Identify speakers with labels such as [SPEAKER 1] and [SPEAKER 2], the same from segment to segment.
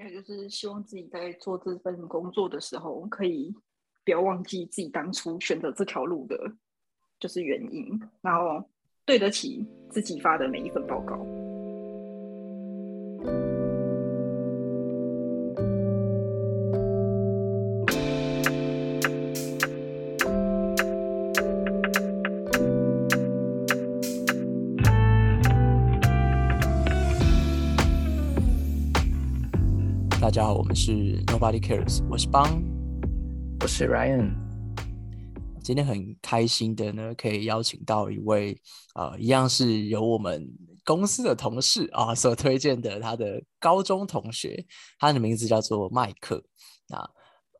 [SPEAKER 1] 还有就是希望自己在做这份工作的时候，可以不要忘记自己当初选择这条路的，就是原因，然后对得起自己发的每一份报告。
[SPEAKER 2] 大家好，我们是 Nobody Cares，我是邦，
[SPEAKER 3] 我是 Ryan。
[SPEAKER 2] 今天很开心的呢，可以邀请到一位呃，一样是由我们公司的同事啊所推荐的他的高中同学，他的名字叫做麦克。那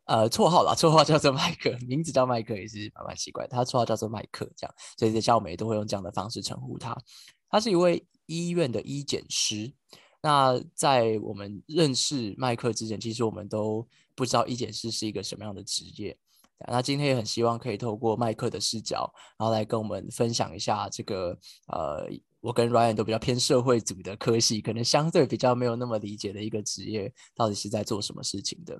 [SPEAKER 2] 呃，绰号啦，绰号叫做麦克，名字叫麦克也是蛮蛮奇怪。他绰号叫做麦克，这样，所以在教美都会用这样的方式称呼他。他是一位医院的医检师。那在我们认识麦克之前，其实我们都不知道医检师是一个什么样的职业。那今天也很希望可以透过麦克的视角，然后来跟我们分享一下这个呃，我跟 Ryan 都比较偏社会组的科系，可能相对比较没有那么理解的一个职业，到底是在做什么事情的。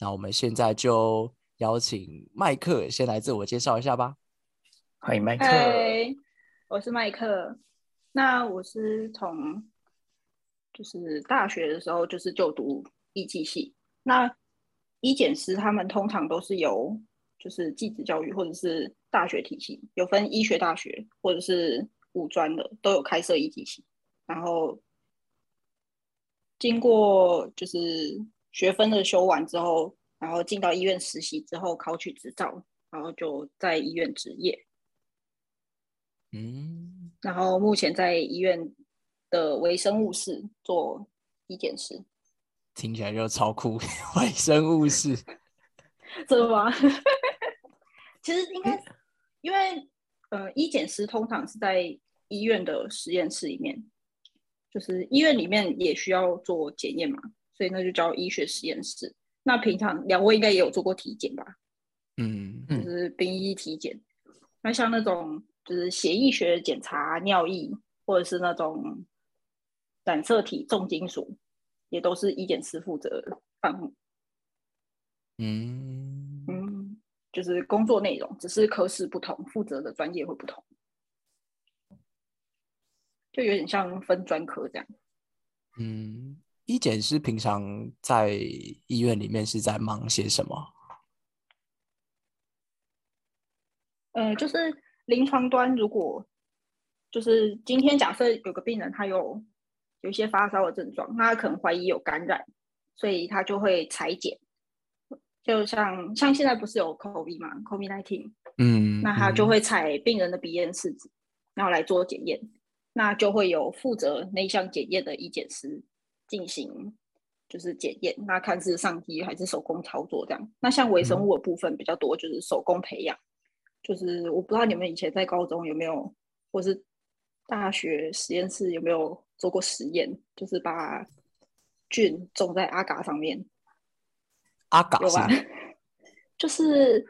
[SPEAKER 2] 那我们现在就邀请麦克先来自我介绍一下吧。
[SPEAKER 3] 欢迎麦克，
[SPEAKER 1] 我是麦克。那我是从就是大学的时候，就是就读艺技系。那医检师他们通常都是由就是技职教育或者是大学体系，有分医学大学或者是五专的，都有开设医技系。然后经过就是学分的修完之后，然后进到医院实习之后，考取执照，然后就在医院执业。嗯，然后目前在医院。的微生物室做医检师，
[SPEAKER 2] 听起来就超酷。微生物室，
[SPEAKER 1] 真的吗？其实应该，因为呃，医检师通常是在医院的实验室里面，就是医院里面也需要做检验嘛，所以那就叫医学实验室。那平常两位应该也有做过体检吧？嗯，就是病医体检。那像那种就是血液学检查、尿液，或者是那种。染色体、重金属也都是医检师负责范目。嗯嗯，就是工作内容只是科室不同，负责的专业会不同，就有点像分专科这样。
[SPEAKER 2] 嗯，医检师平常在医院里面是在忙些什么？
[SPEAKER 1] 呃，就是临床端，如果就是今天假设有个病人他有。有一些发烧的症状，他可能怀疑有感染，所以他就会裁剪。就像像现在不是有 COVID 吗？COVID nineteen，嗯，那他就会采病人的鼻咽拭子，然后来做检验。那就会有负责那项检验的医检师进行，就是检验。那看是上机还是手工操作这样。那像微生物的部分比较多，就是手工培养。就是我不知道你们以前在高中有没有，或是大学实验室有没有。做过实验，就是把菌种在阿嘎上面。
[SPEAKER 2] 阿嘎
[SPEAKER 1] 是吧？就是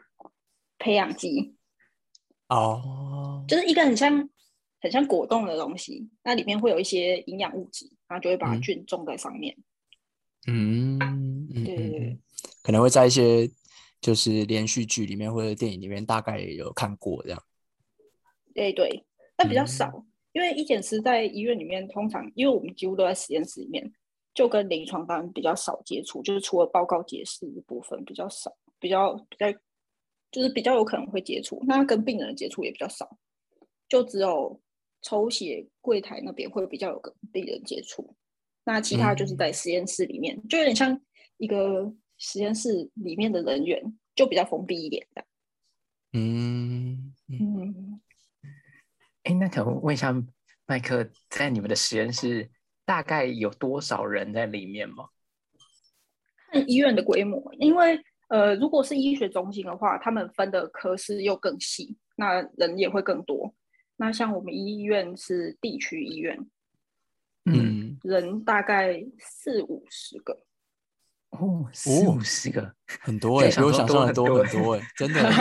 [SPEAKER 1] 培养基
[SPEAKER 2] 哦，
[SPEAKER 1] 就是一个很像很像果冻的东西，那里面会有一些营养物质，然后就会把菌种在上面。
[SPEAKER 2] 嗯，对对对，可能会在一些就是连续剧里面或者电影里面大概有看过这样。
[SPEAKER 1] 对对，但比较少。因为医检师在医院里面，通常因为我们几乎都在实验室里面，就跟临床当然比较少接触，就是除了报告解释的部分比较少，比较比较就是比较有可能会接触，那跟病人的接触也比较少，就只有抽血柜台那边会比较有跟病人接触，那其他就是在实验室里面，就有点像一个实验室里面的人员，就比较封闭一点的。嗯
[SPEAKER 3] 嗯。哎，那可问一下，麦克，在你们的实验室大概有多少人在里面吗？
[SPEAKER 1] 看医院的规模，因为呃，如果是医学中心的话，他们分的科室又更细，那人也会更多。那像我们医院是地区医院，嗯，人大概四五十个。
[SPEAKER 3] 哦，四五十个，
[SPEAKER 2] 很多哎，比我想象的多很多哎，真的。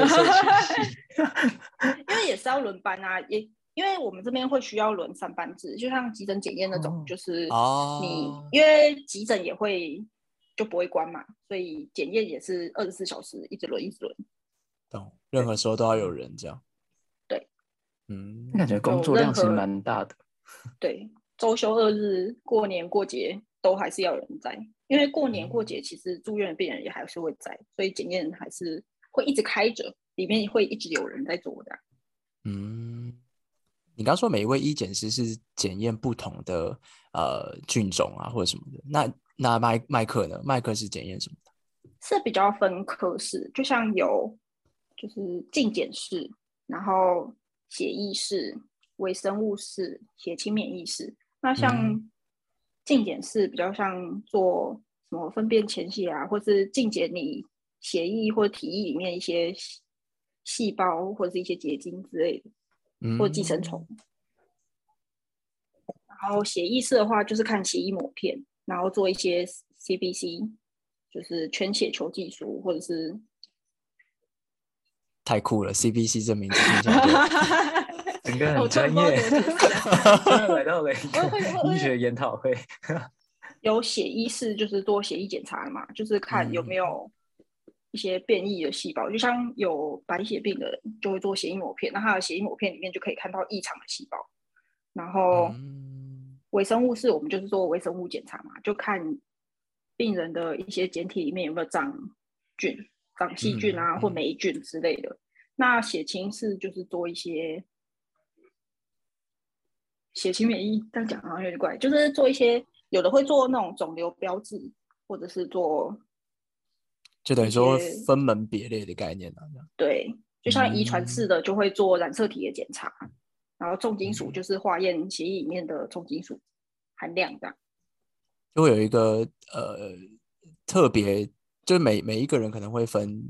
[SPEAKER 1] 因为也是要轮班啊，也。因为我们这边会需要轮三班制，就像急诊检验那种，就是你因为急诊也会就不会关嘛，所以检验也是二十四小时一直轮一直轮。
[SPEAKER 2] 懂，任何时候都要有人这样。
[SPEAKER 1] 对，
[SPEAKER 2] 嗯，
[SPEAKER 3] 感觉工作量其实蛮大的。
[SPEAKER 1] 对，周休二日、过年过节都还是要有人在，因为过年过节其实住院的病人也还是会在，所以检验还是会一直开着，里面会一直有人在做的。
[SPEAKER 2] 嗯，你刚说每一位医检师是检验不同的呃菌种啊或者什么的，那那麦麦克呢？麦克是检验什么的？
[SPEAKER 1] 是比较分科室，就像有就是镜检室，然后血液室、微生物室、血清免疫室。那像镜检室比较像做什么分辨前血啊，或是镜检你血液或体液里面一些细胞或者是一些结晶之类的，或寄生虫。然后血液室的话，就是看血液膜片，然后做一些 CBC，就是全血球技术，或者是
[SPEAKER 2] 太酷了，CBC 这名字听起来
[SPEAKER 3] 整个 很专业，来 到了一个医学研讨会。
[SPEAKER 1] 有血医室就是做血液检查嘛，就是看有没有一些变异的细胞，就像有白血病的人就会做血液膜片，那他的血液膜片里面就可以看到异常的细胞。然后微生物是我们就是做微生物检查嘛，就看病人的一些简体里面有没有长菌、长细菌啊或霉菌之类的。那血清是就是做一些。血清免疫，这样讲好像有点怪，就是做一些有的会做那种肿瘤标志，或者是做，
[SPEAKER 2] 就等于说分门别类的概念啊。
[SPEAKER 1] 对，就像遗传式的就会做染色体的检查，然后重金属就是化验血液里面的重金属含量这样。
[SPEAKER 2] 就会有一个呃特别，就是每每一个人可能会分。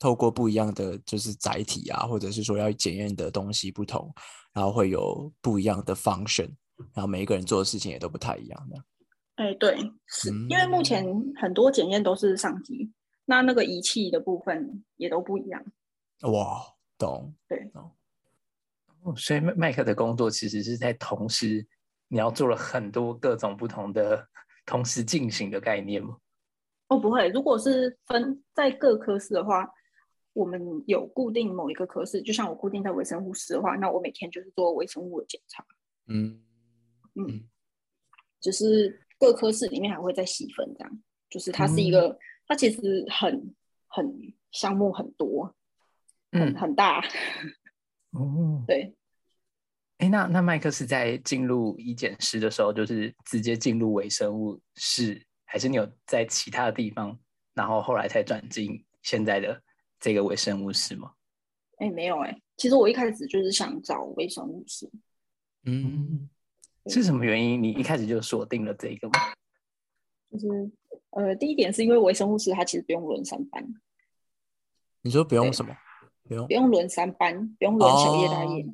[SPEAKER 2] 透过不一样的就是载体啊，或者是说要检验的东西不同，然后会有不一样的 function，然后每一个人做的事情也都不太一样的。
[SPEAKER 1] 哎，对，是因为目前很多检验都是上机，那那个仪器的部分也都不一样。
[SPEAKER 2] 哇，懂，
[SPEAKER 1] 对，
[SPEAKER 3] 哦，所以麦麦克的工作其实是在同时，你要做了很多各种不同的同时进行的概念吗？
[SPEAKER 1] 哦，不会，如果是分在各科室的话。我们有固定某一个科室，就像我固定在微生物室的话，那我每天就是做微生物的检查。
[SPEAKER 2] 嗯
[SPEAKER 1] 嗯，只是各科室里面还会再细分，这样就是它是一个，它其实很很项目很多，很很大。
[SPEAKER 3] 哦，
[SPEAKER 1] 对。
[SPEAKER 3] 哎，那那麦克是在进入医检室的时候，就是直接进入微生物室，还是你有在其他的地方，然后后来才转进现在的？这个微生物室吗？
[SPEAKER 1] 哎，没有哎，其实我一开始就是想找微生物室。
[SPEAKER 3] 嗯，是什么原因？你一开始就锁定了这个吗？
[SPEAKER 1] 就是呃，第一点是因为微生物室它其实不用轮三班。
[SPEAKER 2] 你说不用什么？不用
[SPEAKER 1] 不用轮三班，不用轮小夜大夜。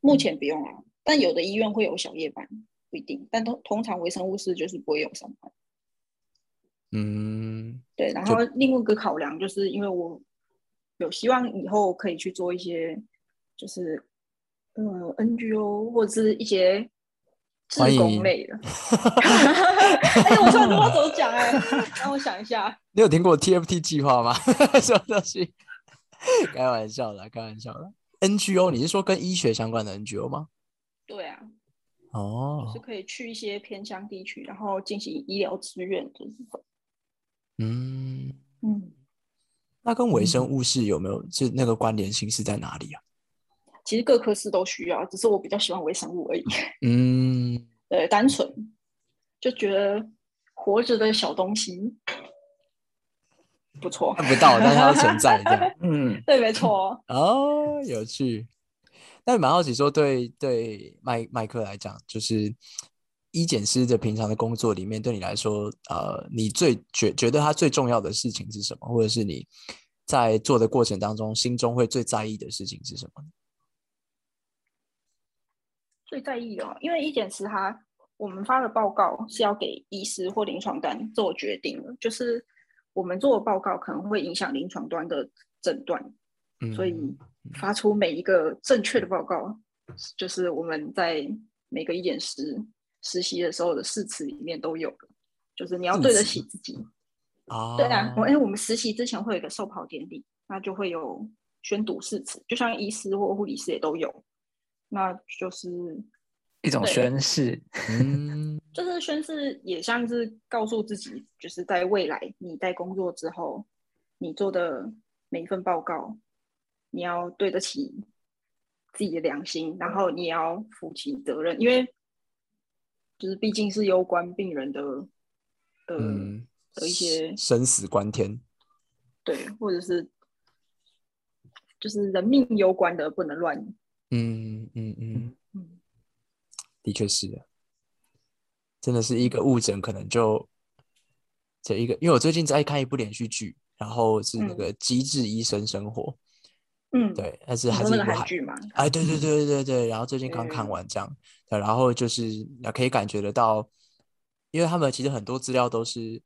[SPEAKER 1] 目前不用啊，但有的医院会有小夜班，不一定。但通通常微生物室就是不会有三班。
[SPEAKER 2] 嗯，
[SPEAKER 1] 对。然后另外一个考量就是因为我。有希望以后可以去做一些，就是呃 NGO 或者是一些志工 哎，我突然不知道怎么讲哎，让我想一下。
[SPEAKER 2] 你有听过 TFT 计划吗？什么东西？开玩笑的，开玩笑的。NGO，你是说跟医学相关的 NGO 吗？
[SPEAKER 1] 对啊。
[SPEAKER 2] 哦。
[SPEAKER 1] 是可以去一些偏乡地区，然后进行医疗支援的这种。嗯嗯。
[SPEAKER 2] 那跟微生物是有没有是那个关联性是在哪里啊？
[SPEAKER 1] 其实各科室都需要，只是我比较喜欢微生物而已。
[SPEAKER 2] 嗯，
[SPEAKER 1] 对，单纯就觉得活着的小东西不错，
[SPEAKER 2] 看不到，但它存在这样。
[SPEAKER 3] 嗯，
[SPEAKER 1] 对，没错。
[SPEAKER 2] 哦，有趣。那蛮好奇，说对对麦麦克来讲，就是。一检师的平常的工作里面，对你来说，呃，你最觉觉得他最重要的事情是什么？或者是你在做的过程当中，心中会最在意的事情是什么？
[SPEAKER 1] 最在意的，因为一检师他我们发的报告是要给医师或临床端做决定的，就是我们做的报告可能会影响临床端的诊断，所以发出每一个正确的报告，就是我们在每个医检师。实习的时候的誓词里面都有的，就是你要对得起自己。
[SPEAKER 2] 啊，
[SPEAKER 1] 对啊，我哎，我们实习之前会有一个授袍典礼，那就会有宣读誓词，就像医师或护理师也都有，那就是
[SPEAKER 3] 一种宣誓。
[SPEAKER 2] 嗯
[SPEAKER 1] 就是宣誓，也像是告诉自己，就是在未来你在工作之后，你做的每一份报告，你要对得起自己的良心，然后你也要负起责任，因为就是毕竟是攸关病人的的、
[SPEAKER 2] 嗯，
[SPEAKER 1] 的一些
[SPEAKER 2] 生死关天，
[SPEAKER 1] 对，或者是就是人命攸关的，不能乱。
[SPEAKER 2] 嗯嗯嗯，
[SPEAKER 1] 嗯，
[SPEAKER 2] 的确是的，真的是一个误诊，可能就这一个，因为我最近在看一部连续剧，然后是那
[SPEAKER 1] 嗯。
[SPEAKER 2] 个《机智医生生活》，
[SPEAKER 1] 嗯，
[SPEAKER 2] 对，但是还是一部韩
[SPEAKER 1] 个韩剧嘛，
[SPEAKER 2] 哎，对对对对对对，然后最近刚看完这样，对，然后就是也可以感觉得到，因为他们其实很多资料都是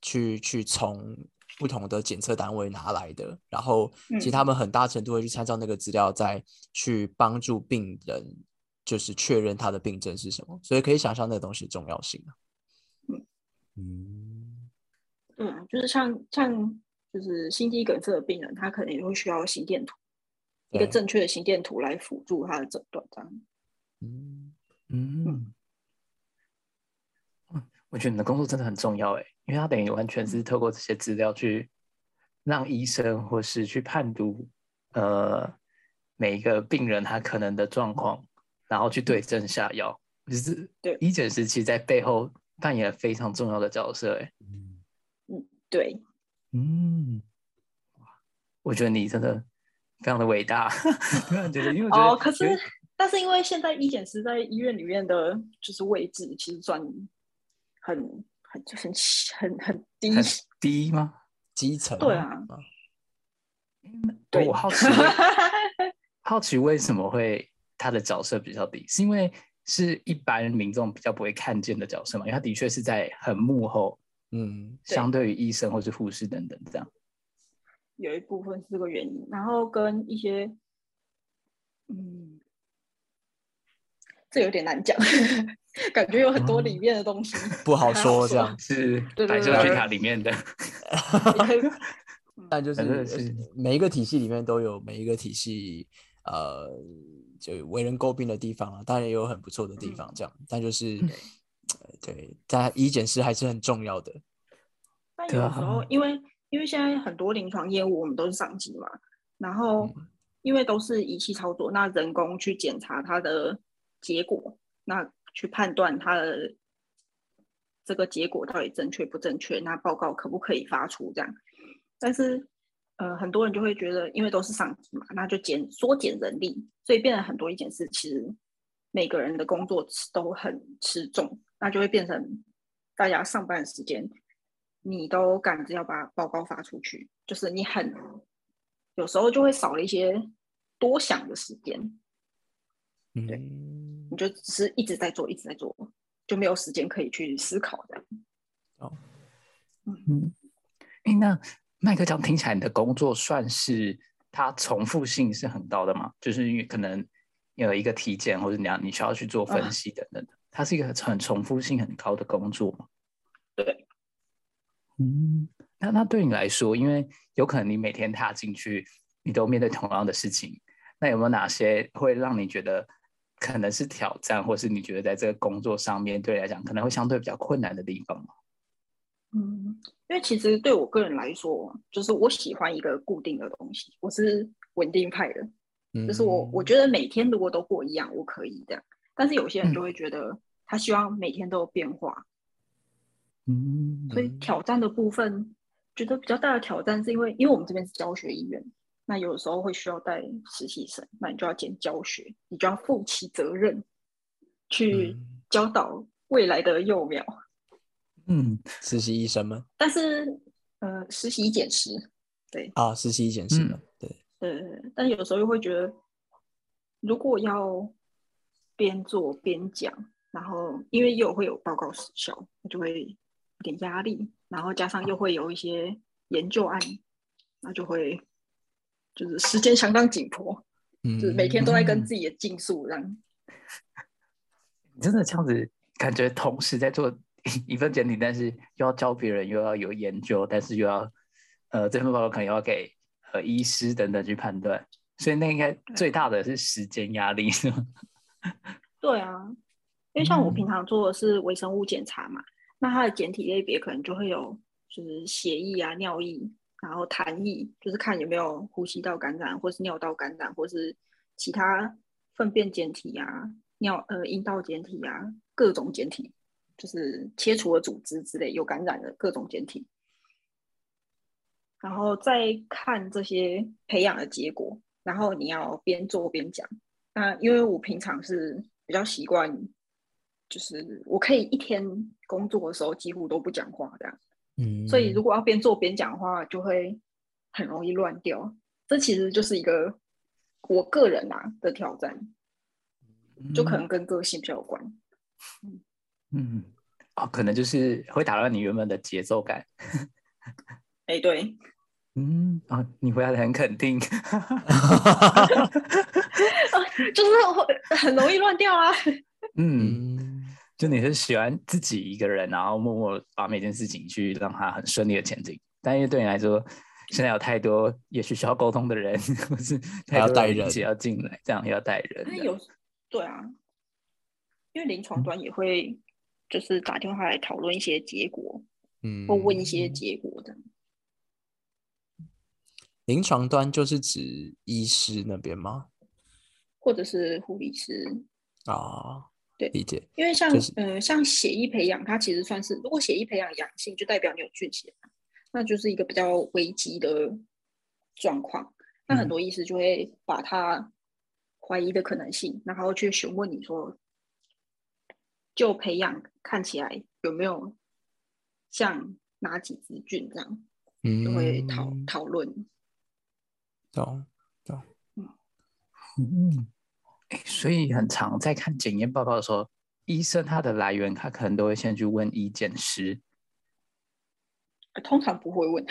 [SPEAKER 2] 去去从不同的检测单位拿来的，然后其实
[SPEAKER 1] 嗯。
[SPEAKER 2] 他们很大程度会去参照那个资料，再去帮助病人，就是确认他的病症是什么，所以可以想象那个东西的重要性啊。
[SPEAKER 1] 嗯
[SPEAKER 2] 嗯
[SPEAKER 1] 对啊，就是像像就是心肌梗塞的病人，他可能也会需要心电图，一个正确的心电图来辅助他的诊断，这样。
[SPEAKER 2] 嗯
[SPEAKER 3] 嗯，嗯我觉得你的工作真的很重要哎，因为他等于完全是透过这些资料去让医生或是去判读呃每一个病人他可能的状况，然后去对症下药。就是
[SPEAKER 1] 对
[SPEAKER 3] 医检师其实在背后扮演了非常重要的角色哎。
[SPEAKER 2] 嗯
[SPEAKER 1] 对，
[SPEAKER 3] 嗯，我觉得你真的非常的伟大。突然觉得，因为我觉得
[SPEAKER 1] 哦，可是但是因为现在医检师在医院里面的就是位置，其实算很很很很很低。
[SPEAKER 3] 很低吗？
[SPEAKER 2] 基层
[SPEAKER 1] 对啊对
[SPEAKER 3] 我好奇 好奇为什么会他的角色比较低，是因为是一般民众比较不会看见的角色嘛？因为他的确是在很幕后，
[SPEAKER 2] 嗯。
[SPEAKER 3] 相对于医生或是护士等等这样。
[SPEAKER 1] 有一部分是这个原因，然后跟一些，嗯，这有点难讲，感觉有很多里面的东西
[SPEAKER 2] 不好
[SPEAKER 1] 还
[SPEAKER 2] 说这样。
[SPEAKER 3] 是白色
[SPEAKER 1] 对
[SPEAKER 3] 巨塔里面的，
[SPEAKER 2] 但就是每一个体系里面都有每一个体系呃就为人诟病的地方啊，当然也有很不错的地方，这样，但就是
[SPEAKER 3] 嗯
[SPEAKER 2] 呃对，但医检师还是很重要的，
[SPEAKER 1] 但
[SPEAKER 3] 对啊
[SPEAKER 1] 有时候，因为因为现在很多临床业务我们都是上机嘛，然后
[SPEAKER 2] 嗯。
[SPEAKER 1] 因为都是仪器操作，那人工去检查它的结果，那去判断它的这个结果到底正确不正确，那报告可不可以发出这样。但是呃，很多人就会觉得，因为都是上级嘛，那就减缩减人力，所以变成很多一件事，其实每个人的工作都很吃重，那就会变成大家上班的时间，你都赶着要把报告发出去，就是你很有时候就会少了一些多想的时间，对。
[SPEAKER 2] 嗯
[SPEAKER 1] 你就只是一直在做，一直在做，就没有时间可以去思考这样。
[SPEAKER 3] 嗯，哎，那麦克这样听起来，你的工作算是它重复性是很高的吗？就是因为可能有一个体检或者你要你需要去做分
[SPEAKER 1] 啊
[SPEAKER 3] 析等等的，它是一个很重复性很高的工作吗？
[SPEAKER 1] 对，
[SPEAKER 3] 嗯，那那对你来说，因为有可能你每天踏进去，你都面对同样的事情，那有没有哪些会让你觉得可能是挑战，或是你觉得在这个工作上面对你来讲可能会相对比较困难的地方吗？
[SPEAKER 1] 嗯，因为其实对我个人来说，就是我喜欢一个固定的东西，我是稳定派的，就是我我
[SPEAKER 2] 得
[SPEAKER 1] 觉得每天如果都过一样，我可以这样。但是有些人
[SPEAKER 3] 嗯。
[SPEAKER 1] 就会觉得他希望每天都有变化，
[SPEAKER 3] 嗯。
[SPEAKER 1] 所以
[SPEAKER 2] 嗯
[SPEAKER 1] 挑战的部分，觉得比较大的挑战是因为，因为我们这边是教学医院，那有时候会需要带实习生，那你就要兼教学，你就要负起责任，去
[SPEAKER 2] 嗯。
[SPEAKER 1] 教导未来的幼苗。
[SPEAKER 3] 嗯
[SPEAKER 2] 实习医生吗？
[SPEAKER 1] 但是，呃，实习减十，对，
[SPEAKER 2] 啊，实习减时嘛，对，
[SPEAKER 1] 呃，但有时候又会觉得，如果要边做边讲，然后因为又会有报告时效，就会有点压力，然后加上又会有一些研究案，那就会就是时间相当紧迫，
[SPEAKER 2] 嗯，
[SPEAKER 1] 就是每天都在跟
[SPEAKER 3] 嗯。
[SPEAKER 1] 自己的竞速这样。
[SPEAKER 3] 你真的这样子，感觉同时在做 一份简体，但是又要教别人，又要有研究，但是又要呃这份报告可能要给呃医师等等去判断，所以那应该最大的是时间压力，是吗？
[SPEAKER 1] 对啊，因为像我
[SPEAKER 3] 嗯。
[SPEAKER 1] 平常做的是微生物检查嘛，那它的简体类别可能就会有就是血液啊、尿液，然后痰液，就是看有没有呼吸道感染，或是尿道感染，或是其他粪便简体啊、尿呃阴道简体啊，各种简体，就是切除了组织之类有感染的各种简体，然后再看这些培养的结果，然后你要边做边讲。那因为我平常是比较习惯，就是我可以一天工作的时候几乎都不讲话这样，
[SPEAKER 2] 嗯，
[SPEAKER 1] 所以如果要边做边讲话，就会很容易乱掉。这其实就是一个我个人啊的挑战，就可能跟个性比较有关。
[SPEAKER 3] 嗯，哦，可能就是会打乱你原本的节奏感。
[SPEAKER 1] 哎，对，
[SPEAKER 3] 嗯，啊、你回答的很肯定。
[SPEAKER 1] 就是会很容易乱掉啊。
[SPEAKER 3] 嗯，
[SPEAKER 2] 嗯
[SPEAKER 3] 就你是喜欢自己一个人，然后默默把每件事情去让它很顺利的前进。但因为对你来说，现在有太多也许需要沟通的人，或是
[SPEAKER 2] 还要
[SPEAKER 3] 太多
[SPEAKER 2] 带人
[SPEAKER 3] 要进来，这样要带人。
[SPEAKER 1] 那有对啊，因为临床端也会就是打电话来讨论一些结果，
[SPEAKER 2] 嗯，
[SPEAKER 1] 或问一些结果的。
[SPEAKER 2] 临床端就是指医师那边吗？
[SPEAKER 1] 或者是护理师，
[SPEAKER 2] 啊，
[SPEAKER 1] 对
[SPEAKER 2] 理解。
[SPEAKER 1] 因为像
[SPEAKER 2] 就是
[SPEAKER 1] 呃像血液培养，它其实算是如果血液培养阳性，就代表你有菌血，那就是一个比较危机的状况。那很
[SPEAKER 2] 嗯
[SPEAKER 1] 多医师就会把他怀疑的可能性，然后去询问你说，就培养看起来有没有像哪几支菌这样，
[SPEAKER 2] 嗯，
[SPEAKER 1] 就会讨讨论。
[SPEAKER 2] 懂懂。
[SPEAKER 3] 嗯，哎，所以很常在看检验报告的时候，医生他的来源，他可能都会先去问医检师。
[SPEAKER 1] 呃通常不会问，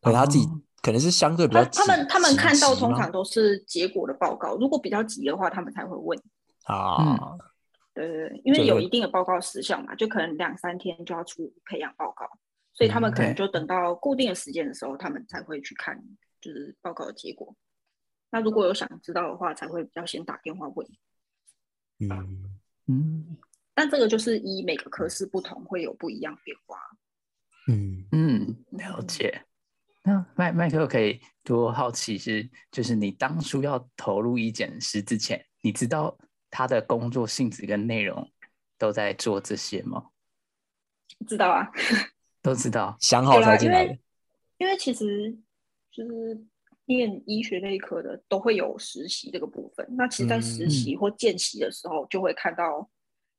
[SPEAKER 2] 可 能他自己
[SPEAKER 3] 哦
[SPEAKER 2] 可能是相对比较
[SPEAKER 1] 他他们他们看到通常都是结果的报告，如果比较急的话，他们才会问。
[SPEAKER 2] 啊，
[SPEAKER 1] 对对对，因为有一定的报告时效嘛，就可能两三天就要出培养报告，所以他们可能就等到固定的时间的时候，他们才会去看就是报告的结果。那如果有想知道的话，才会比较先打电话问。
[SPEAKER 2] 嗯，
[SPEAKER 3] 嗯
[SPEAKER 1] 但这个就是依每个科室不同，会有不一样变化。
[SPEAKER 2] 嗯，
[SPEAKER 3] 嗯，了解。那麦麦克可以多好奇是，就是你当初要投入医检师之前，你知道他的工作性质跟内容都在做这些吗？
[SPEAKER 1] 知道啊，
[SPEAKER 3] 都知道。
[SPEAKER 2] 想好
[SPEAKER 1] 对啦因为
[SPEAKER 2] 才进来的。
[SPEAKER 1] 因为其实就是念医学类科的都会有实习这个部分。那其实，在实
[SPEAKER 2] 嗯
[SPEAKER 1] 习或见习的时候，就会看到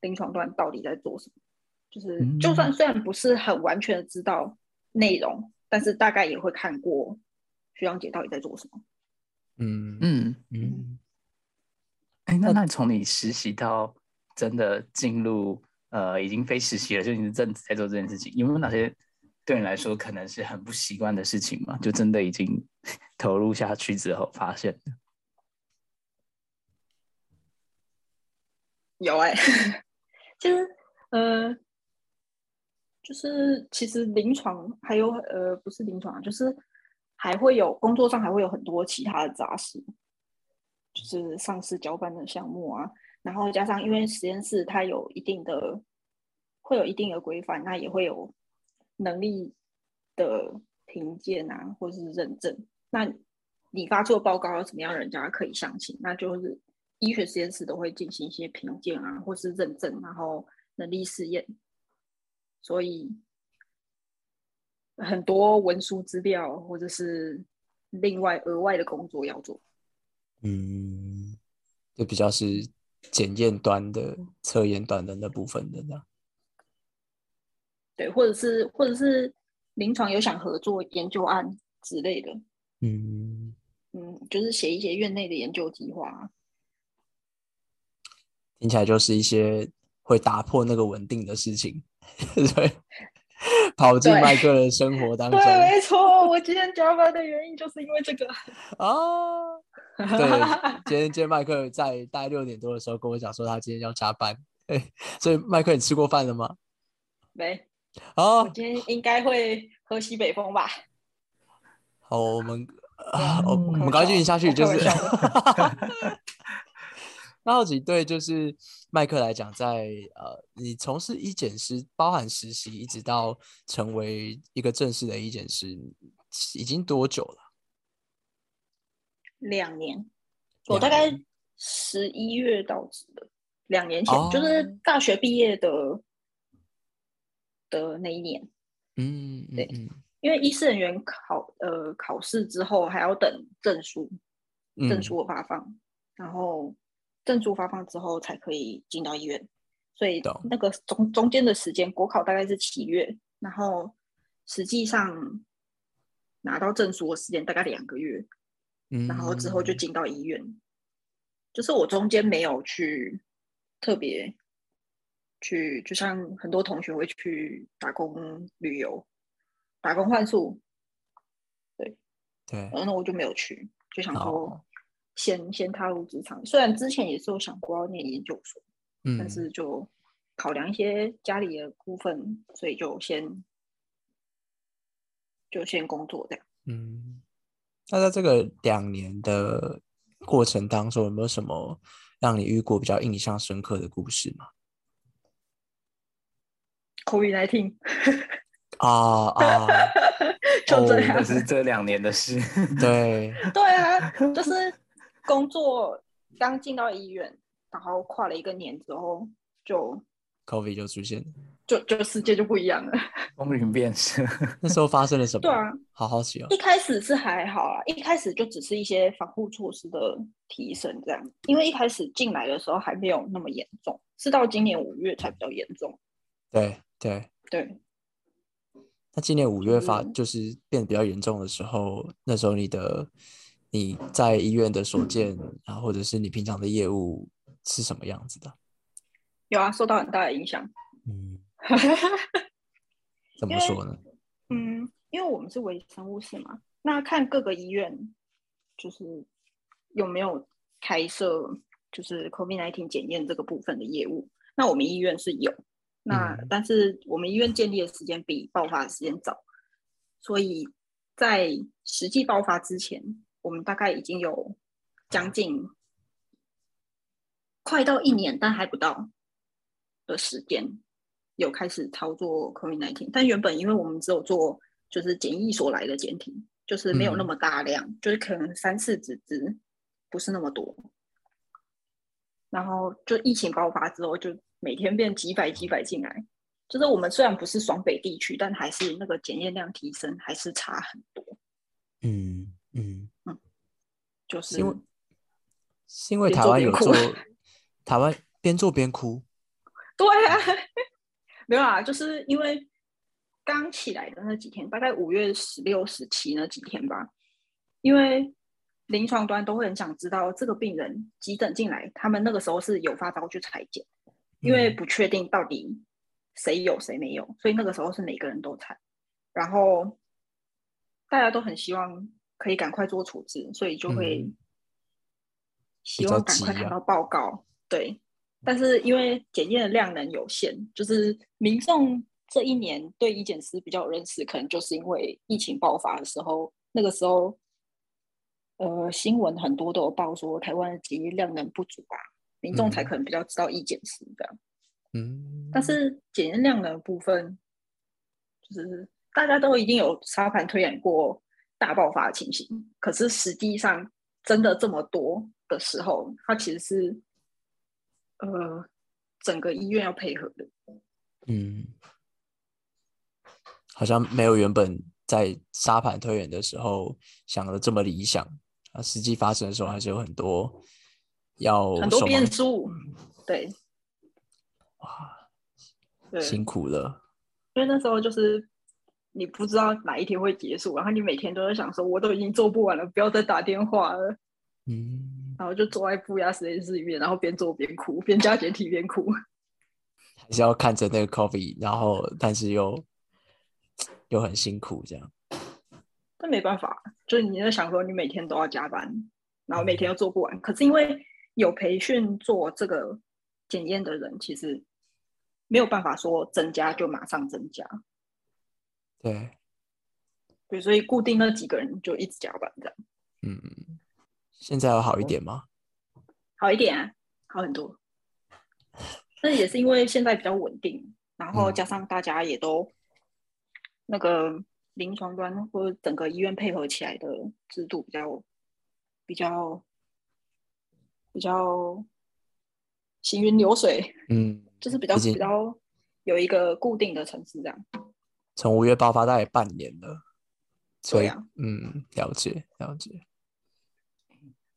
[SPEAKER 1] 临床端到底在做什么。就是
[SPEAKER 3] 嗯
[SPEAKER 1] 就算虽然不是很完全的知道内容，但是大概也会看过学长姐到底在做什么。
[SPEAKER 2] 嗯
[SPEAKER 3] 嗯，
[SPEAKER 2] 嗯，
[SPEAKER 3] 哎，那那从你实习到真的进入呃已经非实习了，就你是正职在做这件事情，有没有哪些对你来说可能是很不习惯的事情吗？就真的已经 投入下去之后发现的？
[SPEAKER 1] 有哎、其实呃，就是其实临床还有呃不是临床啊，就是还会有工作上还会有很多其他的杂事，就是上市交办的项目啊，然后加上因为实验室它有一定的会有一定的规范，那也会有能力的评鉴啊，或是认证。那你发出的报告要怎么样，人家可以相信？那就是医学实验室都会进行一些评鉴啊，或是认证，然后能力试验。所以很多文书资料或者是另外额外的工作要做。
[SPEAKER 2] 嗯，就比较是检验端的、测验端的那部分的这样。
[SPEAKER 1] 对，或者是或者是临床有想合作研究案之类的，
[SPEAKER 2] 嗯，
[SPEAKER 1] 嗯，就是写一些院内的研究计划啊。
[SPEAKER 2] 听起来就是一些会打破那个稳定的事情，对，跑进麦克的生活当中
[SPEAKER 1] 对，没错，我今天加班的原因就是因为这个。
[SPEAKER 2] 啊。对，今天今天麦克在大概六点多的时候跟我讲说他今天要加班，对，所以麦克你吃过饭了吗？
[SPEAKER 1] 没，
[SPEAKER 2] 哦
[SPEAKER 1] 我，今天应该会喝西北风吧？
[SPEAKER 2] 好，我们
[SPEAKER 1] 啊
[SPEAKER 2] 啊，我们赶快进行下去，就
[SPEAKER 1] 开
[SPEAKER 2] 是
[SPEAKER 1] 玩。
[SPEAKER 2] 那好奇对，就是麦克来讲，在呃，你从事医检师，包含实习，一直到成为一个正式的医检师，已经多久了？
[SPEAKER 1] 两年，我大概十一月到职的，两年前、就是
[SPEAKER 2] 哦
[SPEAKER 1] 大学毕业的的那一年。
[SPEAKER 2] 嗯，嗯
[SPEAKER 1] 对
[SPEAKER 2] 嗯
[SPEAKER 1] 因为医师人员考呃考试之后还要等证书，证
[SPEAKER 2] 嗯
[SPEAKER 1] 书的发放，然后证书发放之后才可以进到医院，所以那个中中间的时间，国考大概是七月，然后实际上拿到证书的时间大概两个月，
[SPEAKER 2] 嗯，
[SPEAKER 1] 然后之后就进到医院，就是我中间没有去特别去，就像很多同学会去打工旅游、打工换宿，
[SPEAKER 2] 对，对。
[SPEAKER 1] 然后那我就没有去，就想
[SPEAKER 2] 哦
[SPEAKER 1] 说先先踏入职场。虽然之前也是有想过要念研究所，嗯但
[SPEAKER 2] 嗯，
[SPEAKER 1] 是就考量一些家里的部分，所以就先就先工作这样。
[SPEAKER 2] 嗯，那在这个两年的过程当中，有没有什么让你遇过比较印象深刻的故事吗
[SPEAKER 1] ？COVID nineteen
[SPEAKER 2] 啊啊，哦
[SPEAKER 1] 就这样，
[SPEAKER 3] 这是这两年的事。
[SPEAKER 2] 对，
[SPEAKER 1] 对啊，就是工作刚进到医院，然后跨了一个年之后，就
[SPEAKER 2] COVID 就出现了。
[SPEAKER 1] 就就世界就不一样了。
[SPEAKER 3] 风云变色，
[SPEAKER 2] 那时候发生了什么？
[SPEAKER 1] 对啊，
[SPEAKER 2] 好好奇哦。
[SPEAKER 1] 一开始是还好啊，一开始就只是一些防护措施的提升这样，因为一开始进来的时候还没有那么严重，是到今年五月才比较严重。
[SPEAKER 2] 对对，
[SPEAKER 1] 对，
[SPEAKER 2] 那今年五月发
[SPEAKER 1] 嗯
[SPEAKER 2] 就是变得比较严重的时候，那时候你的你在医院的所见，然后或者是你平常的业务是什么样子的？
[SPEAKER 1] 有啊，受到很大的影响。
[SPEAKER 2] 嗯，怎么说呢？
[SPEAKER 1] 嗯，因为我们是微生物室嘛，那看各个医院就是有没有开设就是 COVID-19 检验这个部分的业务。那我们医院是有，那、
[SPEAKER 2] 嗯
[SPEAKER 1] 但是我们医院建立的时间比爆发的时间早，所以在实际爆发之前，我们大概已经有将近快到一年，但还不到的时间，有开始操作 COVID-19。但原本因为我们只有做就是检疫所来的检体，就是没有那
[SPEAKER 2] 嗯
[SPEAKER 1] 么大量，就是可能三四只只，不是那么多。然后就疫情爆发之后，就每天变几百几百进来。就是我们虽然不是双北地区，但还是那个检验量提升还是差很多。
[SPEAKER 2] 嗯嗯，
[SPEAKER 1] 就是
[SPEAKER 2] 因为是因为台湾有做，台湾边做边哭。
[SPEAKER 1] 对啊，没有啊，就是因为刚起来的那几天，大概五月十六、十七那几天吧，因为临床端都会很想知道这个病人急诊进来，他们那个时候是有发烧去裁剪，因为
[SPEAKER 2] 嗯
[SPEAKER 1] 不确定到底谁有谁没有，所以那个时候是每个人都采，然后大家都很希望可以赶快做处置，所以就会
[SPEAKER 2] 嗯
[SPEAKER 1] 希望赶快看到报告。对，但是因为检验的量能有限，就是民众这一年对医检师比较有认识，可能就是因为疫情爆发的时候，那个时候，呃，新闻很多都有报说台湾的检验量能不足啊，民众才
[SPEAKER 2] 嗯
[SPEAKER 1] 可能比较知道医检师这样。
[SPEAKER 2] 嗯，
[SPEAKER 1] 但是检验量的部分，就是大家都一定有沙盘推演过大爆发的情形，可是实际上真的这么多的时候，它其实是呃整个医院要配合的。
[SPEAKER 2] 嗯，好像没有原本在沙盘推演的时候想的这么理想啊，实际发生的时候还是有很多要
[SPEAKER 1] 很多变数，对
[SPEAKER 2] 哇，
[SPEAKER 1] 对，
[SPEAKER 2] 辛苦了。
[SPEAKER 1] 因为那时候就是你不知道哪一天会结束，然后你每天都在想说，我都已经做不完了，不要再打电话了，
[SPEAKER 2] 嗯，
[SPEAKER 1] 然后就坐在负压实验室里面，然后边做边哭，边加简体边哭。
[SPEAKER 2] 还是要看着那个 coffee，然后但是又又很辛苦这样。
[SPEAKER 1] 但没办法，就是你在想说，你每天都要加班，然后每天都做不完。可是因为有培训做这个检验的人，其实没有办法说增加就马上增加，
[SPEAKER 2] 对，
[SPEAKER 1] 对，所以固定那几个人就一直加班这样，
[SPEAKER 2] 嗯，现在有好一点吗？
[SPEAKER 1] 好一点啊，好很多。那也是因为现在比较稳定，然后
[SPEAKER 2] 嗯
[SPEAKER 1] 加上大家也都那个临床端或者整个医院配合起来的制度比较比较比较行云流水，
[SPEAKER 2] 嗯，
[SPEAKER 1] 就是比较比较有一个固定的城市这样。
[SPEAKER 2] 从五月爆发大概半年了，所以、
[SPEAKER 1] 啊
[SPEAKER 2] 嗯，了解了解。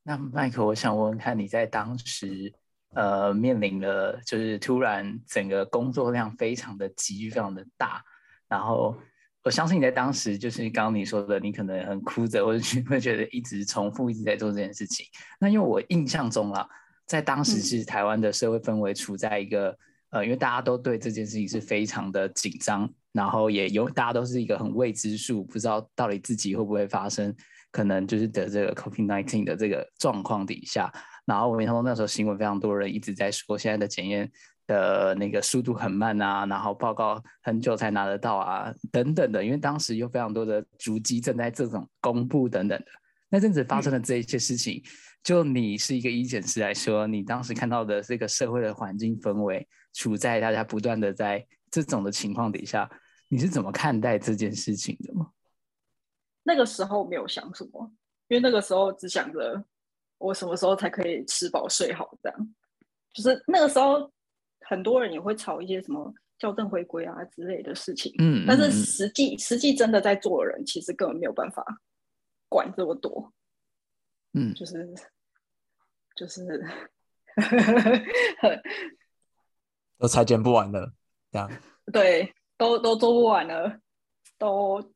[SPEAKER 3] 那麦克，我想问问看，你在当时呃面临了就是突然整个工作量非常的急，非常的大，然后我相信你在当时就是刚刚你说的，你可能很哭着，或者是 会觉得一直重复一直在做这件事情。那因为我印象中啊，在当时
[SPEAKER 1] 嗯
[SPEAKER 3] 是台湾的社会氛围处在一个、呃，因为大家都对这件事情是非常的紧张，然后也有大家都是一个很未知数，不知道到底自己会不会发生，可能就是得这个 COVID-19 的这个状况底下，然后我印象中那时候新闻非常多人一直在说现在的检验的那个速度很慢啊，然后报告很久才拿得到啊，等等的，因为当时有非常多的足迹正在这种公布等等的。那阵子发生的这一切事情，就你是一个医检师来说，你当时看到的这个社会的环境氛围，处在大家不断的在这种的情况底下，你是怎么看待这件事情的吗？
[SPEAKER 1] 那个时候没有想什么，因为那个时候只想着我什么时候才可以吃饱睡好，这样。就是那个时候，很多人也会吵一些什么校正回归啊之类的事情，
[SPEAKER 3] 嗯，
[SPEAKER 1] 但是实际实际真的在做的人，其实根本没有办法管这么多，
[SPEAKER 3] 嗯
[SPEAKER 1] 就是就是
[SPEAKER 2] 都裁剪不完了，这样。
[SPEAKER 1] 对，都都做不完了，都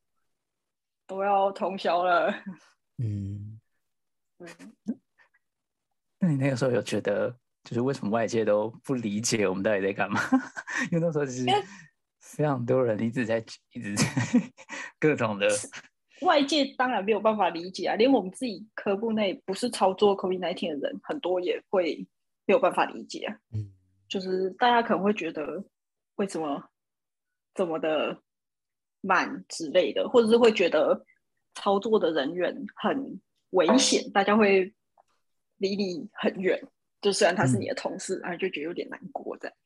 [SPEAKER 1] 都要通宵了。
[SPEAKER 2] 嗯，
[SPEAKER 1] 嗯
[SPEAKER 3] 那你那个时候有觉得，就是为什么外界都不理解我们到底在干嘛？因为那时候其实非常多人一直在一直在 各种的，
[SPEAKER 1] 外界当然没有办法理解啊，连我们自己科部内不是操作 COVID-19 的人，很多也会没有办法理解啊。
[SPEAKER 2] 嗯
[SPEAKER 1] 就是大家可能会觉得为什么怎么的慢之类的，或者是会觉得操作的人员很危险，大家会离你很远。就虽然他是你的同事，啊、就觉得有点难过这样。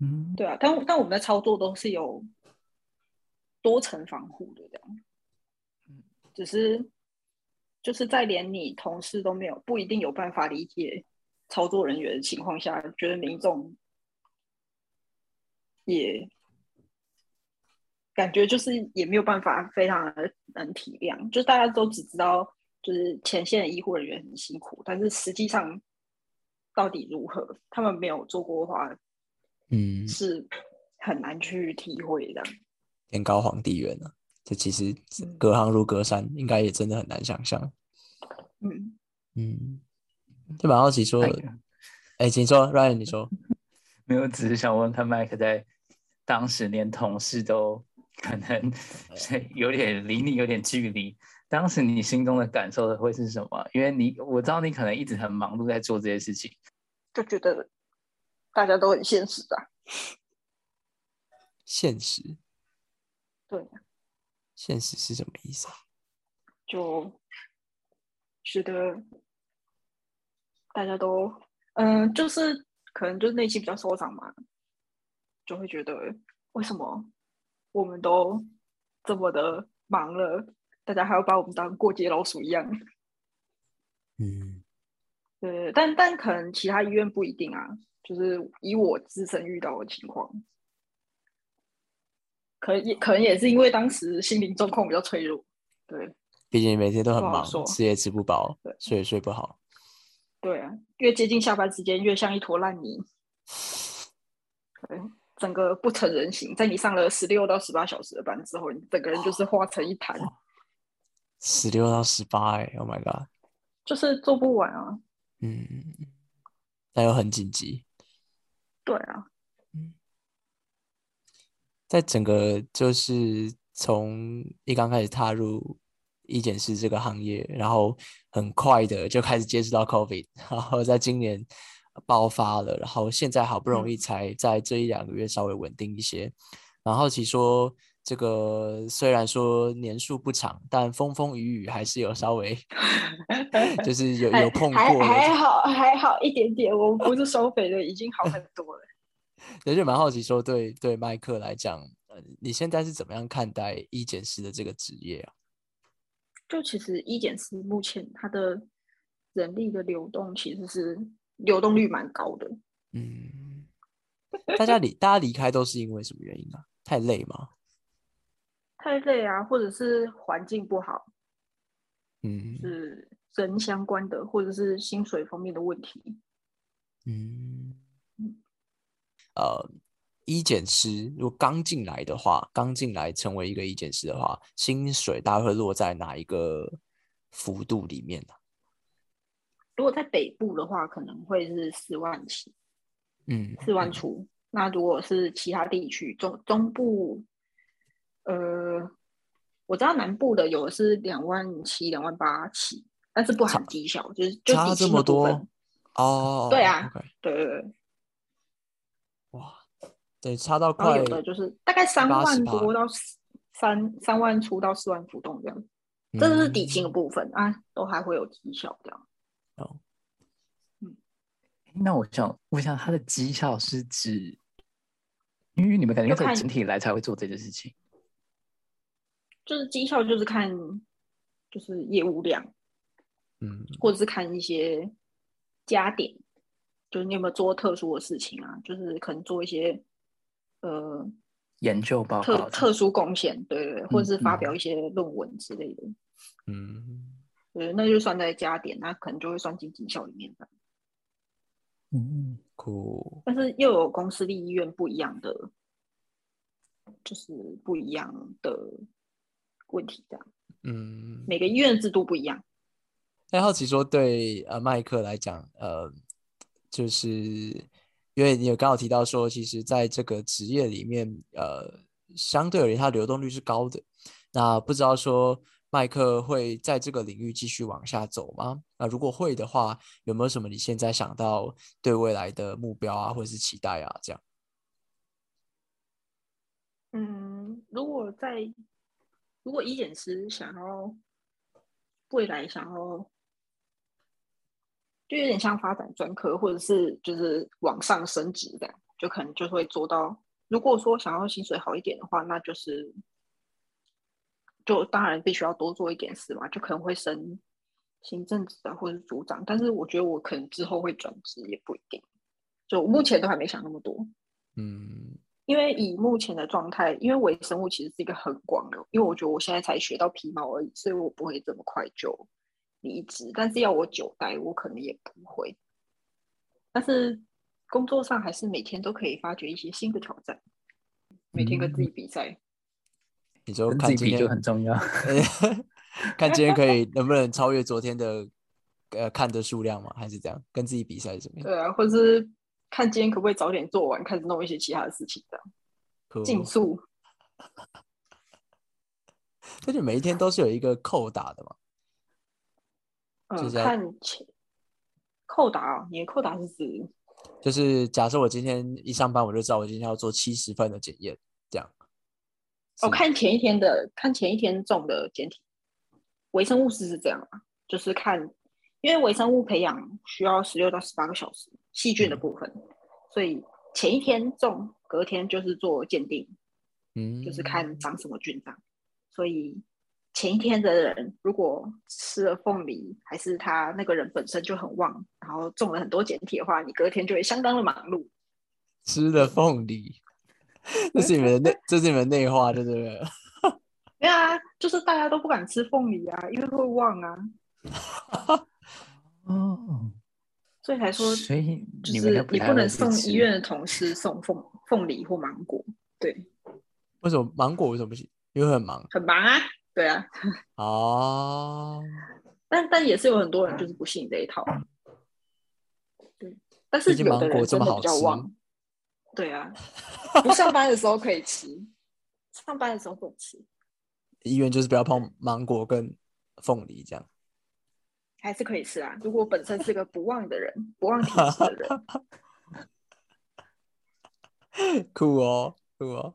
[SPEAKER 3] 嗯，
[SPEAKER 1] 对啊，但但我们的操作都是有多层防护的，这样。只是就是在连你同事都没有不一定有办法理解操作人员的情况下，觉得民众也感觉就是也没有办法非常的能体谅，就是大家都只知道就是前线的医护人员很辛苦，但是实际上到底如何，他们没有做过的话，
[SPEAKER 2] 嗯，
[SPEAKER 1] 是很难去体会的。
[SPEAKER 2] 天高皇帝远啊，这其实
[SPEAKER 1] 嗯
[SPEAKER 2] 隔行如隔山，应该也真的很难想象。
[SPEAKER 1] 嗯，
[SPEAKER 2] 嗯，就蛮好奇说
[SPEAKER 3] 哎，
[SPEAKER 2] 哎，请说，Ryan，你说，
[SPEAKER 3] 没有，只是想问看麦克在当时连同事都可能 是有点离你有点距离，当时你心中的感受的会是什么？因为你我知道你可能一直很忙碌在做这些事情，
[SPEAKER 1] 就觉得大家都很现实啊。
[SPEAKER 2] 现实，
[SPEAKER 1] 对，啊
[SPEAKER 2] 现实是什么意思啊？
[SPEAKER 1] 就觉得大家都，嗯、就是可能就是内心比较受伤嘛，就会觉得为什么我们都这么的忙了，大家还要把我们当过街老鼠一样。
[SPEAKER 2] 嗯
[SPEAKER 1] 对，但但可能其他医院不一定啊，就是以我自身遇到的情况，可能也可能也是因为当时心灵状况比较脆弱，对
[SPEAKER 2] 毕竟每天都很忙，吃也吃不饱
[SPEAKER 1] 对，
[SPEAKER 2] 睡也睡不好。
[SPEAKER 1] 对啊，越接近下班时间，越像一坨烂泥，对，整个不成人形。在你上了十六到十八小时的班之后，你整个人就是化成一滩，
[SPEAKER 2] 十六到十八，哎，Oh my god，
[SPEAKER 1] 就是做不完啊。
[SPEAKER 2] 嗯，但又很紧急，
[SPEAKER 1] 对啊，嗯
[SPEAKER 2] 在整个就是从一刚开始踏入医检师这个行业，然后很快的就开始接触到 COVID，然后在今年爆发了，然后现在好不容易
[SPEAKER 1] 嗯
[SPEAKER 2] 才在这一两个月稍微稳定一些。然后好奇说，这个虽然说年数不长，但风风雨雨还是有稍微 就是有有碰
[SPEAKER 1] 还
[SPEAKER 2] 过的
[SPEAKER 1] 还好还好一点点，我们不是收肥的，已经好很多了。
[SPEAKER 2] 也，就蛮好奇说，对对麦克来讲，呃，你现在是怎么样看待医检师的这个职业啊？
[SPEAKER 1] 就其实一减四目前它的人力的流动其实是流动率蛮高的，
[SPEAKER 2] 嗯，大家离大家离开都是因为什么原因啊？太累吗？
[SPEAKER 1] 太累啊，或者是环境不好，
[SPEAKER 2] 嗯
[SPEAKER 1] 是人相关的，或者是薪水方面的问题。
[SPEAKER 2] 嗯，呃，医检师如果刚进来的话，刚进来成为一个医检师的话，薪水大概会落在哪一个幅度里面呢、
[SPEAKER 1] 如果在北部的话，可能会是四万起，
[SPEAKER 2] 嗯，
[SPEAKER 1] 四万出。那如果是其他地区，中中部，呃，我知道南部的有的是两万七、两万八起，但是不含绩效，就是就
[SPEAKER 2] 差这么多。哦。
[SPEAKER 1] 对啊对对对，
[SPEAKER 2] 哇，对，差到
[SPEAKER 1] 然后
[SPEAKER 2] 快
[SPEAKER 1] 有的就是大概三万多到四三三万出到四万浮动这样，这就是底薪的
[SPEAKER 2] 嗯
[SPEAKER 1] 部分啊，都还会有绩效这样。
[SPEAKER 2] 哦
[SPEAKER 3] 那我想问一下，他的绩效是指，因为你们感觉
[SPEAKER 1] 就看
[SPEAKER 3] 应该是整体来才会做这件事情。
[SPEAKER 1] 就是绩效就是看就是业务量，
[SPEAKER 2] 嗯
[SPEAKER 1] 或者是看一些加点，就是你有没有做特殊的事情啊？就是可能做一些呃
[SPEAKER 3] 研究报
[SPEAKER 1] 特
[SPEAKER 3] 告
[SPEAKER 1] 特特殊贡献，对对对，或者是发
[SPEAKER 3] 嗯
[SPEAKER 1] 表一些论文之类的，
[SPEAKER 2] 嗯。
[SPEAKER 1] 对，那就算在加点，那可能就会算进绩效里面的。
[SPEAKER 3] 嗯，
[SPEAKER 2] 酷，
[SPEAKER 1] 但是又有公私立医院不一样的，就是不一样的问题，这样。
[SPEAKER 2] 嗯，
[SPEAKER 1] 每个医院的制度不一样。
[SPEAKER 2] 那好奇说，对呃麦克来讲，呃，就是因为你有刚好提到说，其实在这个职业里面，呃，相对而言它流动率是高的。那不知道说麦克会在这个领域继续往下走吗？那如果会的话，有没有什么你现在想到对未来的目标啊，或者是期待啊？这样，
[SPEAKER 1] 嗯，如果在如果医检师想要未来想要，就有点像发展专科，或者是就是往上升职这样，就可能就会做到。如果说想要薪水好一点的话，那就是就当然必须要多做一点事嘛，就可能会升行政职啊，或者是组长。但是我觉得我可能之后会转职，也不一定。就目前都还没想那么多。
[SPEAKER 2] 嗯
[SPEAKER 1] 因为以目前的状态，因为微生物其实是一个很广的，因为我觉得我现在才学到皮毛而已，所以我不会这么快就离职。但是要我久待，我可能也不会。但是工作上还是每天都可以发掘一些新的挑战，每天跟自己比赛。
[SPEAKER 2] 你就
[SPEAKER 3] 跟自己比
[SPEAKER 2] 看今天
[SPEAKER 3] 就很重要。
[SPEAKER 2] 看今天可以能不能超越昨天的呃看的数量吗？还是这样跟自己比赛是怎么样？
[SPEAKER 1] 对啊，或者是看今天可不可以早点做完，开始弄一些其他的事情，这样
[SPEAKER 2] 酷
[SPEAKER 1] 竞速。
[SPEAKER 2] 而且每一天都是有一个扣打的嘛。就
[SPEAKER 1] 嗯，看前扣打哦，你的扣打是指
[SPEAKER 2] 就是假设我今天一上班，我就知道我今天要做七十份的检验，这样。
[SPEAKER 1] 哦，看前一天的，看前一天种的简体，微生物是是这样啊，就是看，因为微生物培养需要十六到十八个小时，细菌的
[SPEAKER 2] 嗯
[SPEAKER 1] 部分，所以前一天种，隔天就是做鉴定，
[SPEAKER 2] 嗯，
[SPEAKER 1] 就是看长什么菌这样。所以前一天的人如果吃了凤梨，还是他那个人本身就很旺，然后种了很多简体的话，你隔天就会相当的忙碌。
[SPEAKER 2] 吃了凤梨，这是你们的内，这是你们的内化，对不对？
[SPEAKER 1] 对啊，就是大家都不敢吃凤梨啊，因为会旺啊。
[SPEAKER 3] 哦，
[SPEAKER 1] 所以才说，
[SPEAKER 3] 所以
[SPEAKER 1] 就是
[SPEAKER 3] 你
[SPEAKER 1] 不能送医院的同事送凤凤梨或芒果，对，
[SPEAKER 2] 为什么芒果为什么不行？因为很忙
[SPEAKER 1] 很忙啊，对啊，
[SPEAKER 2] 哦。
[SPEAKER 1] 但但也是有很多人就是不信这一套，对，但是有的
[SPEAKER 2] 芒果这
[SPEAKER 1] 人真的比较旺，对啊，不上班的时候可以吃，上班的时候不能吃，
[SPEAKER 2] 医院就是不要碰芒果跟凤梨这样。
[SPEAKER 1] 还是可以吃啊。如果本身是个不忘的人，不忘体质的人，
[SPEAKER 2] 酷哦，酷哦。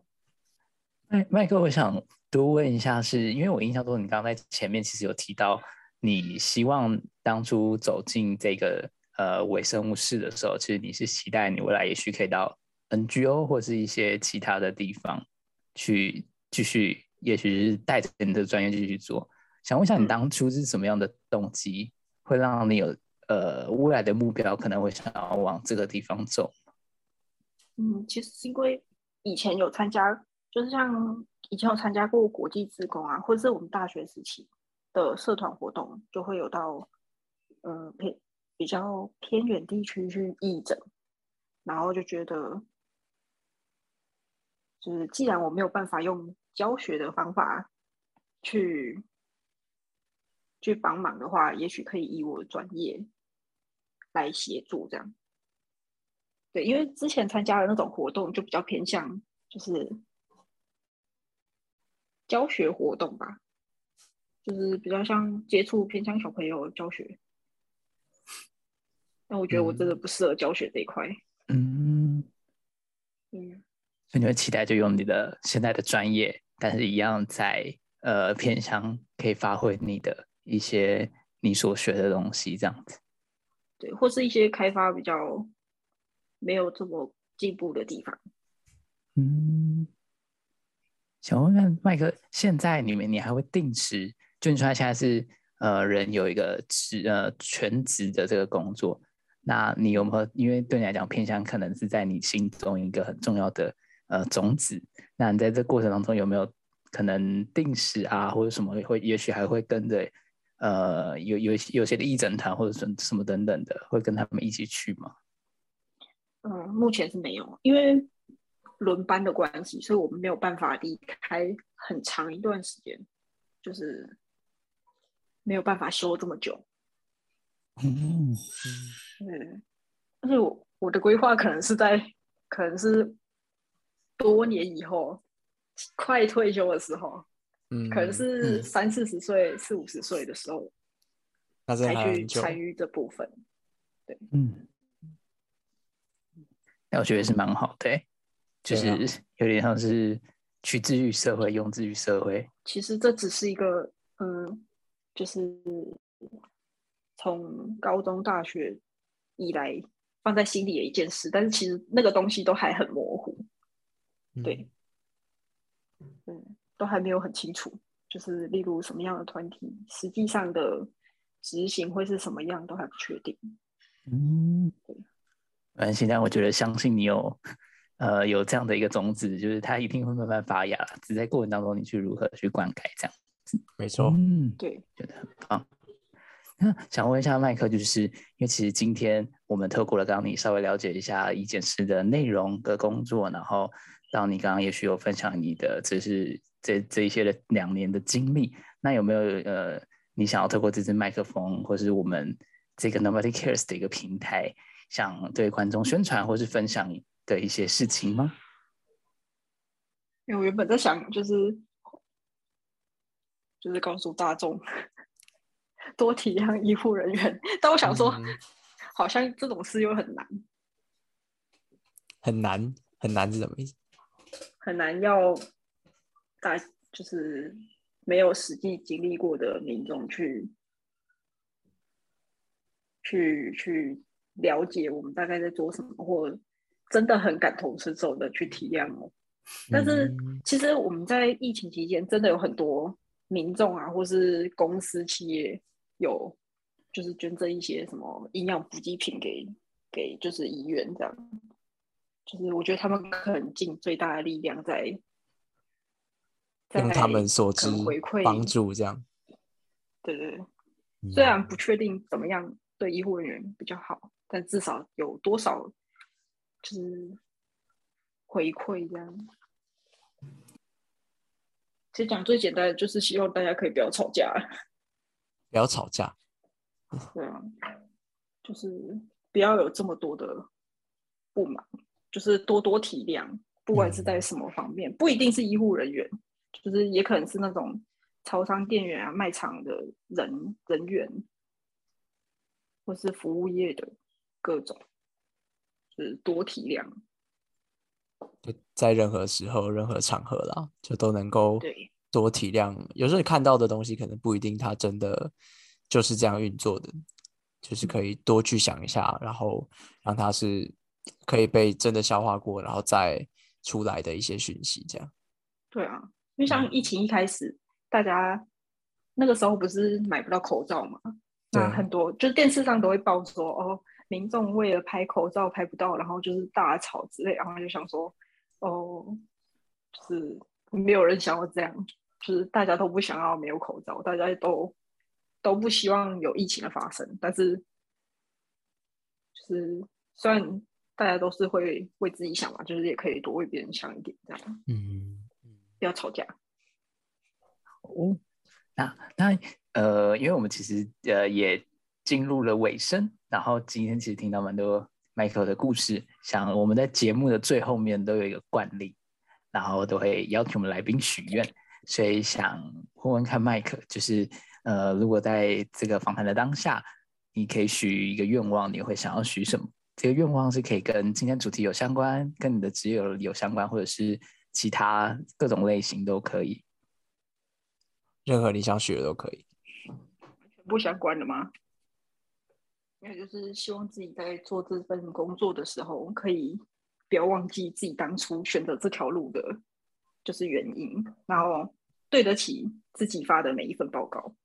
[SPEAKER 3] 麦麦克，我想多问一下是，因为我印象中你刚刚在前面其实有提到，你希望当初走进这个呃微生物室的时候，其实你是期待你未来也许可以到 NGO 或是一些其他的地方去继续，也许是带着你的专业继续做。想问一下，你当初是什么样的动机，会让你有呃未来的目标可能会想要往这个地方走？
[SPEAKER 1] 嗯，其实是因为以前有参加，就是像以前有参加过国际职工啊，或者是我们大学时期的社团活动，就会有到呃偏比较偏远地区去义诊，然后就觉得，就是既然我没有办法用教学的方法去。去帮忙的话，也许可以以我的专业来协助，这样。对，因为之前参加的那种活动就比较偏向就是教学活动吧，就是比较像接触偏向小朋友教学。但我觉得我真的不适合教学这一块。
[SPEAKER 3] 嗯
[SPEAKER 1] 嗯，
[SPEAKER 3] 所以你会期待就用你的现在的专业，但是一样在呃偏向可以发挥你的。一些你所学的东西，这样子，
[SPEAKER 1] 对，或是一些开发比较没有这么进步的地方。
[SPEAKER 3] 嗯，想问问麦克，现在你们你还会定时？就你说他现在是呃人有一个职呃全职的这个工作，那你有没有？因为对你来讲，偏向可能是在你心中一个很重要的呃种子。那你在这过程当中有没有可能定时啊，或者什么会，也许还会跟着？呃，有有有些的义诊团或者什什么等等的，会跟他们一起去吗？
[SPEAKER 1] 嗯，目前是没有，因为轮班的关系，所以我们没有办法离开很长一段时间，就是没有办法休这么久。
[SPEAKER 3] 嗯，
[SPEAKER 1] 嗯，而且我我的规划可能是在，可能是多年以后，快退休的时候。
[SPEAKER 2] 嗯，
[SPEAKER 1] 可能是三四十岁、四五十岁的时候，才去参与这部分。对，
[SPEAKER 3] 嗯，那我觉得是蛮好的，就是有点像是去治愈社会，用治愈社会。
[SPEAKER 1] 其实这只是一个，嗯，就是从高中、大学以来放在心里的一件事，但是其实那个东西都还很模糊。对，嗯。都还没有很清楚，就是例如什么样的团体，实际上的执行会是什么样，都还不确定。
[SPEAKER 3] 嗯，对。关系，但我觉得相信你有，呃，有这样的一个种子，就是它一定会慢慢发芽。只在过程当中，你去如何去灌溉，这样子。
[SPEAKER 2] 没错。
[SPEAKER 3] 嗯，
[SPEAKER 1] 对，
[SPEAKER 3] 觉得很棒。那想问一下麦克，就是因为其实今天我们透过了刚刚你稍微了解一下一件事的内容的工作，然后到你刚刚也许有分享你的，只是。这这一些的两年的经历，那有没有呃，你想要透过这支麦克风，或是我们这个 Nobody Cares 的一个平台，想对观众宣传或是分享的一些事情吗？
[SPEAKER 1] 因为我原本在想，就是就是告诉大众多体谅医护人员，但我想说，好像这种事又很难，
[SPEAKER 2] 很难很难是什么意思？
[SPEAKER 1] 很难要。大就是没有实际经历过的民众去去去了解我们大概在做什么，或真的很感同身受的去体谅哦。但是其实我们在疫情期间，真的有很多民众啊，或是公司企业有就是捐赠一些什么营养补给品给给就是医院这样，就是我觉得他们可能尽最大的力量在。
[SPEAKER 2] 用他们所知
[SPEAKER 1] 回馈
[SPEAKER 2] 帮助这样，
[SPEAKER 1] 对对对，虽然不确定怎么样对医护人员比较好，但至少有多少就是回馈这样。其实讲最简单的就是希望大家可以不要吵架，
[SPEAKER 2] 不要吵架。
[SPEAKER 1] 对啊，就是不要有这么多的不满，就是多多体谅，不管是在什么方面，不一定是医护人员。就是也可能是那种超商店员啊、卖场的人人员，或是服务业的各种，就是多体谅。
[SPEAKER 2] 就在任何时候、任何场合啦，就都能够
[SPEAKER 1] 对
[SPEAKER 2] 多体谅。有时候你看到的东西，可能不一定它真的就是这样运作的，就是可以多去想一下，然后让它是可以被真的消化过，然后再出来的一些讯息，这样。
[SPEAKER 1] 对啊，因为像疫情一开始，大家那个时候不是买不到口罩嘛，那很多就是电视上都会报说，哦，民众为了拍口罩拍不到，然后就是大吵之类，然后就想说，哦，就是没有人想要这样，就是大家都不想要没有口罩，大家都都不希望有疫情的发生，但是就是虽然大家都是会为自己想嘛，就是也可以多为别人想一点，这样。
[SPEAKER 2] 嗯，
[SPEAKER 1] 不要吵架。
[SPEAKER 3] 哦，那那呃，因为我们其实呃也进入了尾声，然后今天其实听到蛮多 Michael 的故事，像我们在节目的最后面都有一个惯例，然后都会邀请我们来宾许愿，所以想问问看 Mike，就是呃，如果在这个访谈的当下，你可以许一个愿望，你会想要许什么？这个愿望是可以跟今天主题有相关，跟你的职业有相关，或者是其他各种类型都可以。
[SPEAKER 2] 任何你想许的都可以。
[SPEAKER 1] 不相关的吗？因为就是希望自己在做这份工作的时候，可以不要忘记自己当初选择这条路的，就是原因，然后对得起自己发的每一份报告，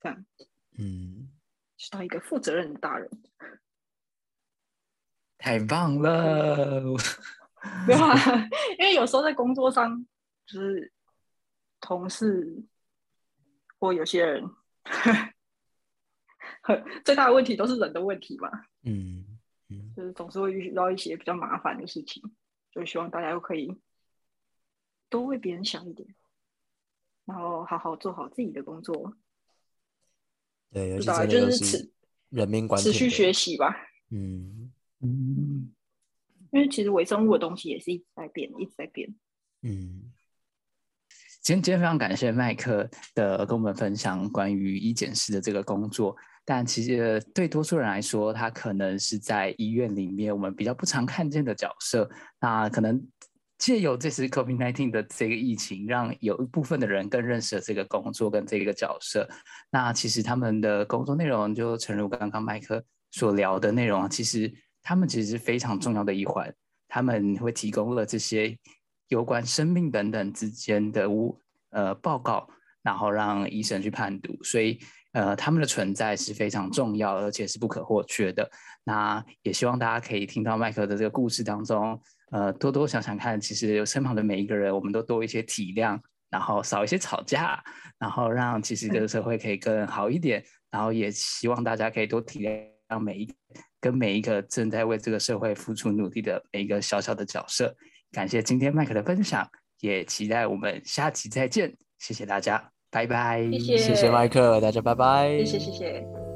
[SPEAKER 1] 这样
[SPEAKER 2] 嗯，
[SPEAKER 1] 是当一个负责任的大人。
[SPEAKER 3] 太棒了！
[SPEAKER 1] 没有啊，因为有时候在工作上，就是同事或有些人，最大的问题都是人的问题嘛。
[SPEAKER 2] 嗯嗯，
[SPEAKER 1] 就是总是会遇到一些比较麻烦的事情，就希望大家都可以多为别人想一点，然后好好做好自己的工作，
[SPEAKER 2] 对，
[SPEAKER 1] 就是持
[SPEAKER 2] 是人命关
[SPEAKER 1] 持续学习吧。
[SPEAKER 2] 嗯
[SPEAKER 3] 嗯，
[SPEAKER 1] 因为其实微生物的东西也是一直在变，一直在变。
[SPEAKER 2] 嗯
[SPEAKER 3] 今天今天非常感谢麦克的跟我们分享关于医检师的这个工作，但其实对多数人来说，他可能是在医院里面我们比较不常看见的角色。那可能借由这次 COVID-19 的这个疫情，让有一部分的人更认识了这个工作跟这个角色。那其实他们的工作内容，就诚如刚刚麦克所聊的内容，其实他们其实是非常重要的一环。他们会提供了这些有关生命等等之间的无呃报告，然后让医生去判读，所以呃他们的存在是非常重要，而且是不可或缺的。那也希望大家可以听到麦克的这个故事当中，呃多多想想看，其实身旁的每一个人，我们都多一些体谅，然后少一些吵架，然后让其实这个社会可以更好一点。然后也希望大家可以多体谅让每一跟每一个正在为这个社会付出努力的每一个小小的角色。感谢今天麦克的分享，也期待我们下期再见。谢谢大家，拜拜。
[SPEAKER 1] 谢谢
[SPEAKER 2] 谢谢麦克，大家拜拜。
[SPEAKER 1] 谢谢谢谢。